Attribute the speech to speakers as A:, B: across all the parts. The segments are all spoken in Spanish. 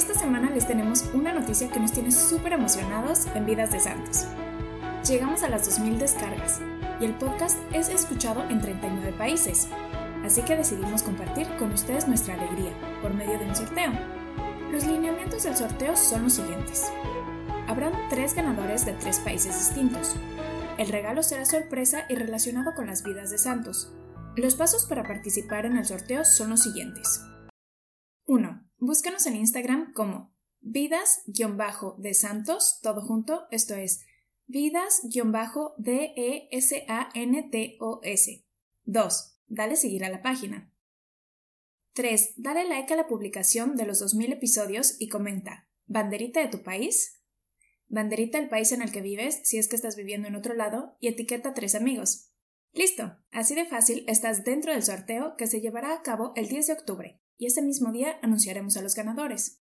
A: Esta semana les tenemos una noticia que nos tiene súper emocionados en Vidas de Santos. Llegamos a las 2.000 descargas y el podcast es escuchado en 39 países, así que decidimos compartir con ustedes nuestra alegría por medio de un sorteo. Los lineamientos del sorteo son los siguientes. Habrán tres ganadores de tres países distintos. El regalo será sorpresa y relacionado con las vidas de santos. Los pasos para participar en el sorteo son los siguientes. 1. Búscanos en Instagram como vidas-de santos, todo junto, esto es vidas-d-e-s-a-n-t-o-s. 2. Dale seguir a la página. 3. Dale like a la publicación de los 2000 episodios y comenta ¿Banderita de tu país? Banderita del país en el que vives, si es que estás viviendo en otro lado, y etiqueta a tres amigos. Listo, así de fácil estás dentro del sorteo que se llevará a cabo el 10 de octubre y ese mismo día anunciaremos a los ganadores.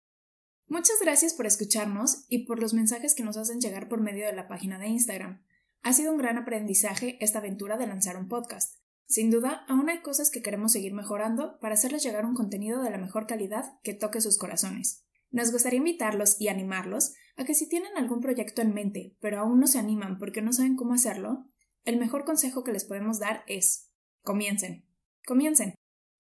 A: Muchas gracias por escucharnos y por los mensajes que nos hacen llegar por medio de la página de Instagram. Ha sido un gran aprendizaje esta aventura de lanzar un podcast. Sin duda, aún hay cosas que queremos seguir mejorando para hacerles llegar un contenido de la mejor calidad que toque sus corazones. Nos gustaría invitarlos y animarlos a que si tienen algún proyecto en mente, pero aún no se animan porque no saben cómo hacerlo, el mejor consejo que les podemos dar es comiencen. Comiencen.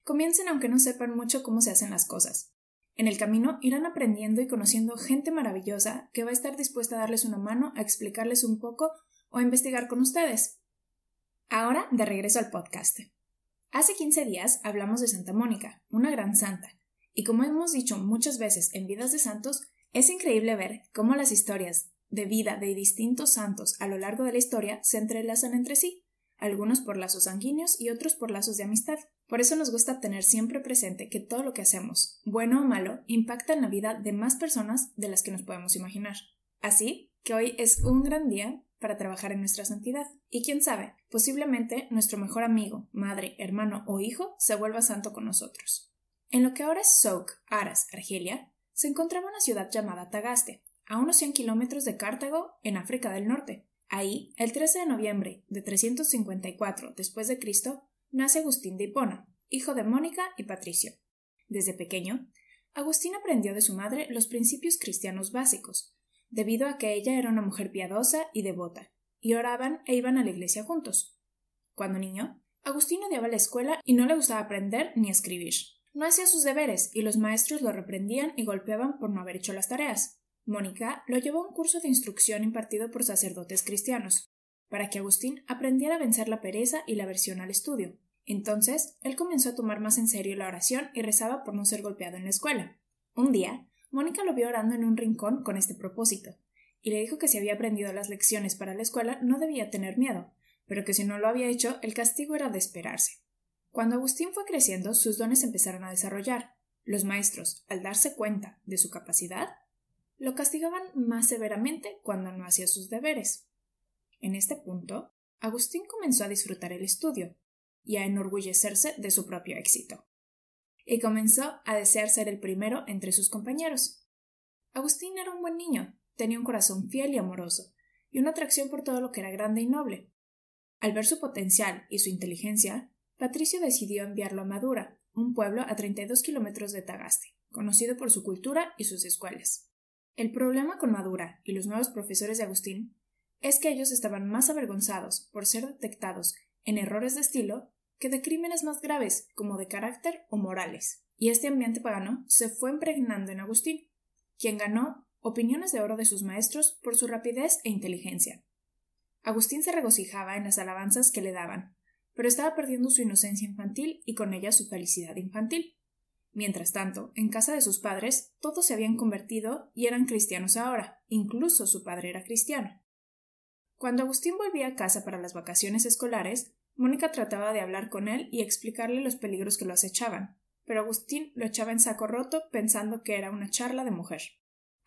A: Comiencen aunque no sepan mucho cómo se hacen las cosas. En el camino irán aprendiendo y conociendo gente maravillosa que va a estar dispuesta a darles una mano, a explicarles un poco o a investigar con ustedes. Ahora, de regreso al podcast. Hace 15 días hablamos de Santa Mónica, una gran santa, y como hemos dicho muchas veces en Vidas de Santos, es increíble ver cómo las historias de vida de distintos santos a lo largo de la historia se entrelazan entre sí, algunos por lazos sanguíneos y otros por lazos de amistad. Por eso nos gusta tener siempre presente que todo lo que hacemos, bueno o malo, impacta en la vida de más personas de las que nos podemos imaginar. Así que hoy es un gran día para trabajar en nuestra santidad. Y quién sabe, posiblemente nuestro mejor amigo, madre, hermano o hijo se vuelva santo con nosotros. En lo que ahora es Souk, Aras, Argelia, se encontraba una ciudad llamada Tagaste, a unos 100 kilómetros de Cartago, en África del Norte. Ahí, el 13 de noviembre de 354 después de Cristo, nace Agustín de Hipona, hijo de Mónica y Patricio. Desde pequeño, Agustín aprendió de su madre los principios cristianos básicos, debido a que ella era una mujer piadosa y devota, y oraban e iban a la iglesia juntos. Cuando niño, Agustín odiaba la escuela y no le gustaba aprender ni escribir. No hacía sus deberes y los maestros lo reprendían y golpeaban por no haber hecho las tareas. Mónica lo llevó a un curso de instrucción impartido por sacerdotes cristianos, para que Agustín aprendiera a vencer la pereza y la aversión al estudio. Entonces, él comenzó a tomar más en serio la oración y rezaba por no ser golpeado en la escuela. Un día, Mónica lo vio orando en un rincón con este propósito, y le dijo que si había aprendido las lecciones para la escuela no debía tener miedo, pero que si no lo había hecho el castigo era de esperarse. Cuando Agustín fue creciendo, sus dones empezaron a desarrollar. Los maestros, al darse cuenta de su capacidad, lo castigaban más severamente cuando no hacía sus deberes. En este punto, Agustín comenzó a disfrutar el estudio, y a enorgullecerse de su propio éxito. Y comenzó a desear ser el primero entre sus compañeros. Agustín era un buen niño, tenía un corazón fiel y amoroso, y una atracción por todo lo que era grande y noble. Al ver su potencial y su inteligencia, Patricio decidió enviarlo a Madura, un pueblo a 32 kilómetros de Tagaste, conocido por su cultura y sus escuelas. El problema con Madura y los nuevos profesores de Agustín es que ellos estaban más avergonzados por ser detectados en errores de estilo que de crímenes más graves, como de carácter o morales. Y este ambiente pagano se fue impregnando en Agustín, quien ganó opiniones de oro de sus maestros por su rapidez e inteligencia. Agustín se regocijaba en las alabanzas que le daban, pero estaba perdiendo su inocencia infantil y con ella su felicidad infantil. Mientras tanto, en casa de sus padres, todos se habían convertido y eran cristianos ahora, incluso su padre era cristiano. Cuando Agustín volvía a casa para las vacaciones escolares, Mónica trataba de hablar con él y explicarle los peligros que lo acechaban, pero Agustín lo echaba en saco roto pensando que era una charla de mujer.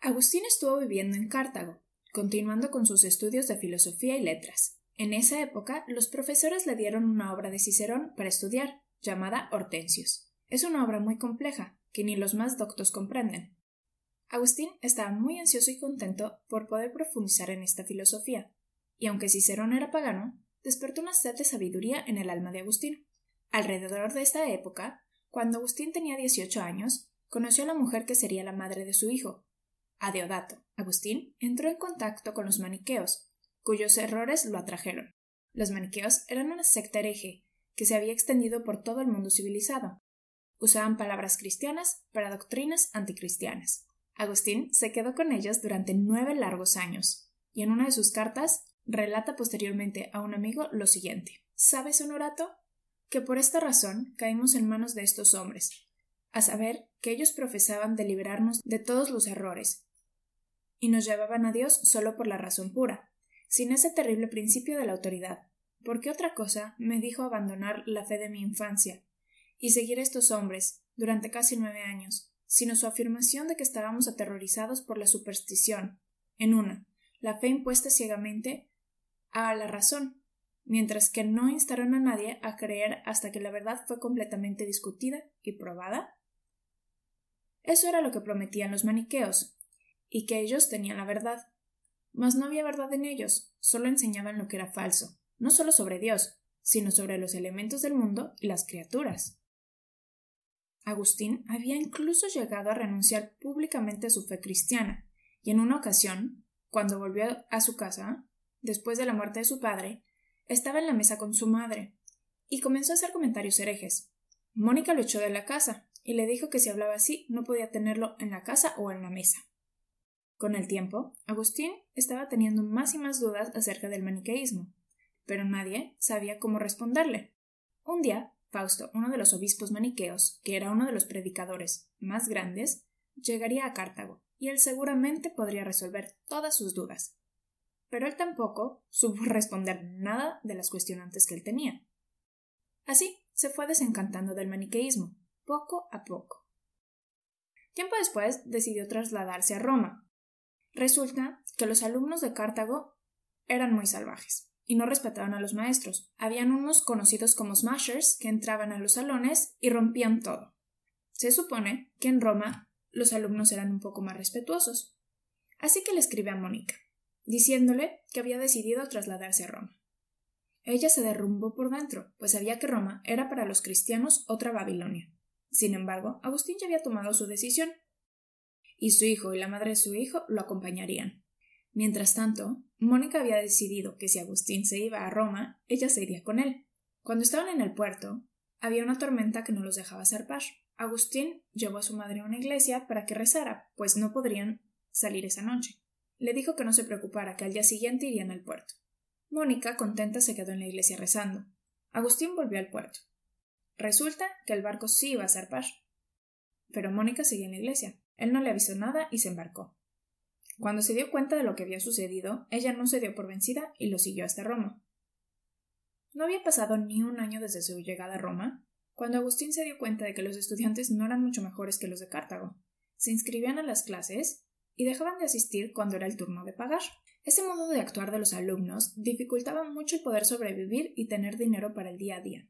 A: Agustín estuvo viviendo en Cartago, continuando con sus estudios de filosofía y letras. En esa época, los profesores le dieron una obra de Cicerón para estudiar, llamada Hortensius. Es una obra muy compleja, que ni los más doctos comprenden. Agustín estaba muy ansioso y contento por poder profundizar en esta filosofía, y aunque Cicerón era pagano, despertó una sed de sabiduría en el alma de Agustín. Alrededor de esta época, cuando Agustín tenía 18 años, conoció a la mujer que sería la madre de su hijo, a Deodato. Agustín entró en contacto con los maniqueos, cuyos errores lo atrajeron. Los maniqueos eran una secta hereje que se había extendido por todo el mundo civilizado. Usaban palabras cristianas para doctrinas anticristianas. Agustín se quedó con ellos durante nueve largos años, y en una de sus cartas relata posteriormente a un amigo lo siguiente. ¿Sabes, Honorato? que por esta razón caímos en manos de estos hombres, a saber que ellos profesaban de liberarnos de todos los errores, y nos llevaban a Dios solo por la razón pura, sin ese terrible principio de la autoridad, porque otra cosa me dijo abandonar la fe de mi infancia y seguir a estos hombres durante casi nueve años, sino su afirmación de que estábamos aterrorizados por la superstición, en una, la fe impuesta ciegamente a la razón, mientras que no instaron a nadie a creer hasta que la verdad fue completamente discutida y probada? Eso era lo que prometían los maniqueos, y que ellos tenían la verdad. Mas no había verdad en ellos, solo enseñaban lo que era falso, no solo sobre Dios, sino sobre los elementos del mundo y las criaturas. Agustín había incluso llegado a renunciar públicamente a su fe cristiana, y en una ocasión, cuando volvió a su casa, después de la muerte de su padre, estaba en la mesa con su madre, y comenzó a hacer comentarios herejes. Mónica lo echó de la casa, y le dijo que si hablaba así no podía tenerlo en la casa o en la mesa. Con el tiempo, Agustín estaba teniendo más y más dudas acerca del maniqueísmo, pero nadie sabía cómo responderle. Un día, Fausto, uno de los obispos maniqueos, que era uno de los predicadores más grandes, llegaría a Cartago, y él seguramente podría resolver todas sus dudas. Pero él tampoco supo responder nada de las cuestionantes que él tenía. Así se fue desencantando del maniqueísmo, poco a poco. Tiempo después decidió trasladarse a Roma, Resulta que los alumnos de Cartago eran muy salvajes y no respetaban a los maestros. Habían unos conocidos como smashers que entraban a los salones y rompían todo. Se supone que en Roma los alumnos eran un poco más respetuosos. Así que le escribe a Mónica, diciéndole que había decidido trasladarse a Roma. Ella se derrumbó por dentro, pues sabía que Roma era para los cristianos otra Babilonia. Sin embargo, Agustín ya había tomado su decisión y su hijo y la madre de su hijo lo acompañarían. Mientras tanto, Mónica había decidido que si Agustín se iba a Roma, ella se iría con él. Cuando estaban en el puerto, había una tormenta que no los dejaba zarpar. Agustín llevó a su madre a una iglesia para que rezara, pues no podrían salir esa noche. Le dijo que no se preocupara, que al día siguiente irían al puerto. Mónica, contenta, se quedó en la iglesia rezando. Agustín volvió al puerto. Resulta que el barco sí iba a zarpar. Pero Mónica seguía en la iglesia. Él no le avisó nada y se embarcó. Cuando se dio cuenta de lo que había sucedido, ella no se dio por vencida y lo siguió hasta Roma. No había pasado ni un año desde su llegada a Roma, cuando Agustín se dio cuenta de que los estudiantes no eran mucho mejores que los de Cartago. Se inscribían a las clases y dejaban de asistir cuando era el turno de pagar. Ese modo de actuar de los alumnos dificultaba mucho el poder sobrevivir y tener dinero para el día a día.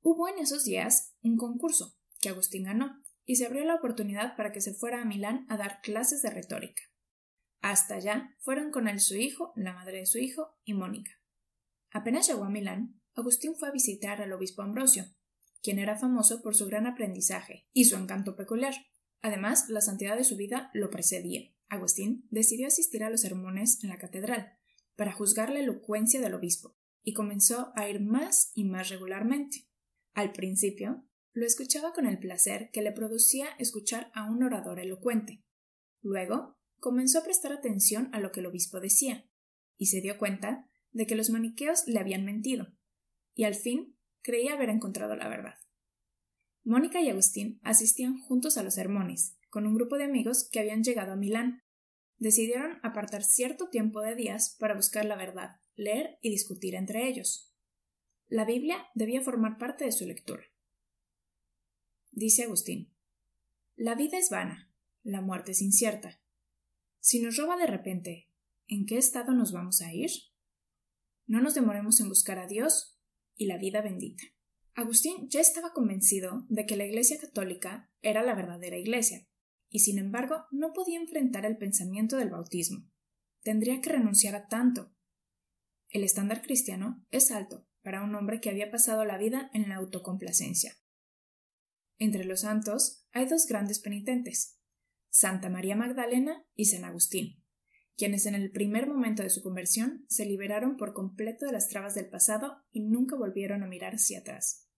A: Hubo en esos días un concurso, que Agustín ganó, y se abrió la oportunidad para que se fuera a Milán a dar clases de retórica. Hasta allá fueron con él su hijo, la madre de su hijo y Mónica. Apenas llegó a Milán, Agustín fue a visitar al obispo Ambrosio, quien era famoso por su gran aprendizaje y su encanto peculiar. Además, la santidad de su vida lo precedía. Agustín decidió asistir a los sermones en la catedral para juzgar la elocuencia del obispo y comenzó a ir más y más regularmente. Al principio, lo escuchaba con el placer que le producía escuchar a un orador elocuente. Luego comenzó a prestar atención a lo que el obispo decía, y se dio cuenta de que los maniqueos le habían mentido, y al fin creía haber encontrado la verdad. Mónica y Agustín asistían juntos a los sermones, con un grupo de amigos que habían llegado a Milán. Decidieron apartar cierto tiempo de días para buscar la verdad, leer y discutir entre ellos. La Biblia debía formar parte de su lectura. Dice Agustín. La vida es vana, la muerte es incierta. Si nos roba de repente, ¿en qué estado nos vamos a ir? No nos demoremos en buscar a Dios y la vida bendita. Agustín ya estaba convencido de que la Iglesia católica era la verdadera Iglesia, y sin embargo no podía enfrentar el pensamiento del bautismo. Tendría que renunciar a tanto. El estándar cristiano es alto para un hombre que había pasado la vida en la autocomplacencia. Entre los santos hay dos grandes penitentes, Santa María Magdalena y San Agustín, quienes en el primer momento de su conversión se liberaron por completo de las trabas del pasado y nunca volvieron a mirar hacia atrás.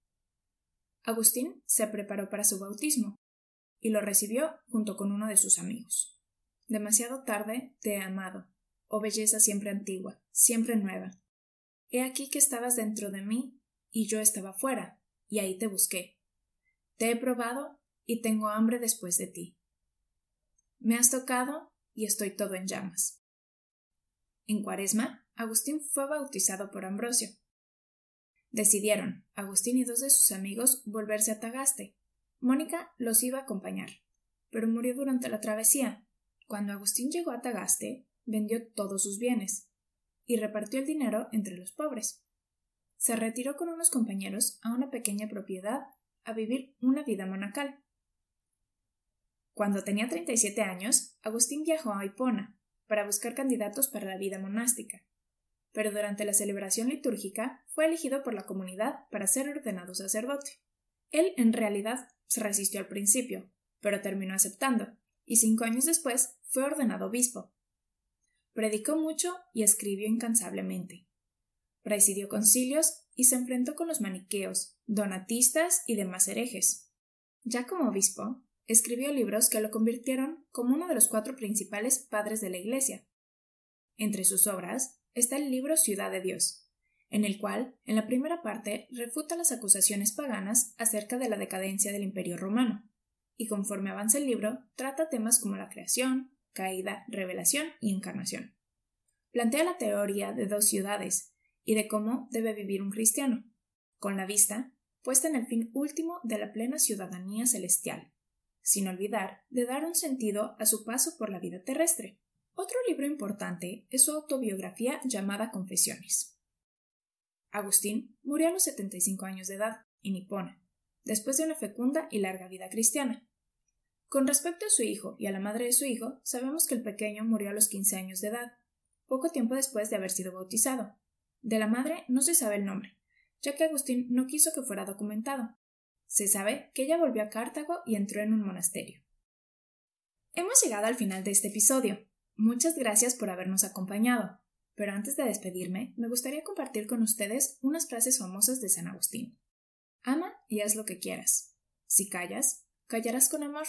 A: Agustín se preparó para su bautismo y lo recibió junto con uno de sus amigos. Demasiado tarde te he amado, oh belleza siempre antigua, siempre nueva. He aquí que estabas dentro de mí y yo estaba fuera, y ahí te busqué. Te he probado y tengo hambre después de ti. Me has tocado y estoy todo en llamas. En cuaresma, Agustín fue bautizado por Ambrosio, Decidieron, Agustín y dos de sus amigos, volverse a Tagaste. Mónica los iba a acompañar, pero murió durante la travesía. Cuando Agustín llegó a Tagaste, vendió todos sus bienes y repartió el dinero entre los pobres. Se retiró con unos compañeros a una pequeña propiedad a vivir una vida monacal. Cuando tenía 37 años, Agustín viajó a Hipona para buscar candidatos para la vida monástica pero durante la celebración litúrgica fue elegido por la comunidad para ser ordenado sacerdote. Él en realidad se resistió al principio, pero terminó aceptando, y cinco años después fue ordenado obispo. Predicó mucho y escribió incansablemente. Presidió concilios y se enfrentó con los maniqueos, donatistas y demás herejes. Ya como obispo, escribió libros que lo convirtieron como uno de los cuatro principales padres de la Iglesia. Entre sus obras está el libro Ciudad de Dios, en el cual, en la primera parte, refuta las acusaciones paganas acerca de la decadencia del Imperio romano, y conforme avanza el libro, trata temas como la creación, caída, revelación y encarnación. Plantea la teoría de dos ciudades y de cómo debe vivir un cristiano, con la vista puesta en el fin último de la plena ciudadanía celestial, sin olvidar de dar un sentido a su paso por la vida terrestre, otro libro importante es su autobiografía llamada Confesiones. Agustín murió a los 75 años de edad, en Hipona, después de una fecunda y larga vida cristiana. Con respecto a su hijo y a la madre de su hijo, sabemos que el pequeño murió a los 15 años de edad, poco tiempo después de haber sido bautizado. De la madre no se sabe el nombre, ya que Agustín no quiso que fuera documentado. Se sabe que ella volvió a Cartago y entró en un monasterio. Hemos llegado al final de este episodio. Muchas gracias por habernos acompañado, pero antes de despedirme, me gustaría compartir con ustedes unas frases famosas de San Agustín. Ama y haz lo que quieras. Si callas, callarás con amor.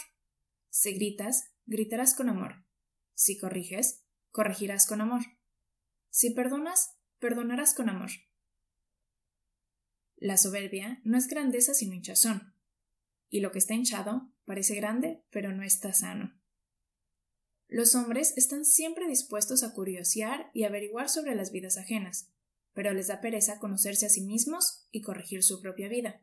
A: Si gritas, gritarás con amor. Si corriges, corregirás con amor. Si perdonas, perdonarás con amor. La soberbia no es grandeza sino hinchazón, y lo que está hinchado parece grande pero no está sano. Los hombres están siempre dispuestos a curiosear y averiguar sobre las vidas ajenas, pero les da pereza conocerse a sí mismos y corregir su propia vida.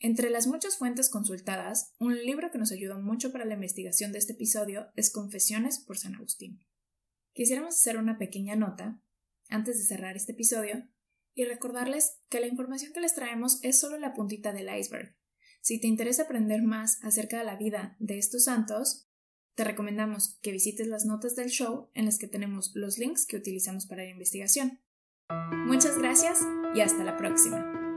A: Entre las muchas fuentes consultadas, un libro que nos ayudó mucho para la investigación de este episodio es Confesiones por San Agustín. Quisiéramos hacer una pequeña nota, antes de cerrar este episodio, y recordarles que la información que les traemos es solo la puntita del iceberg. Si te interesa aprender más acerca de la vida de estos santos, te recomendamos que visites las notas del show en las que tenemos los links que utilizamos para la investigación. Muchas gracias y hasta la próxima.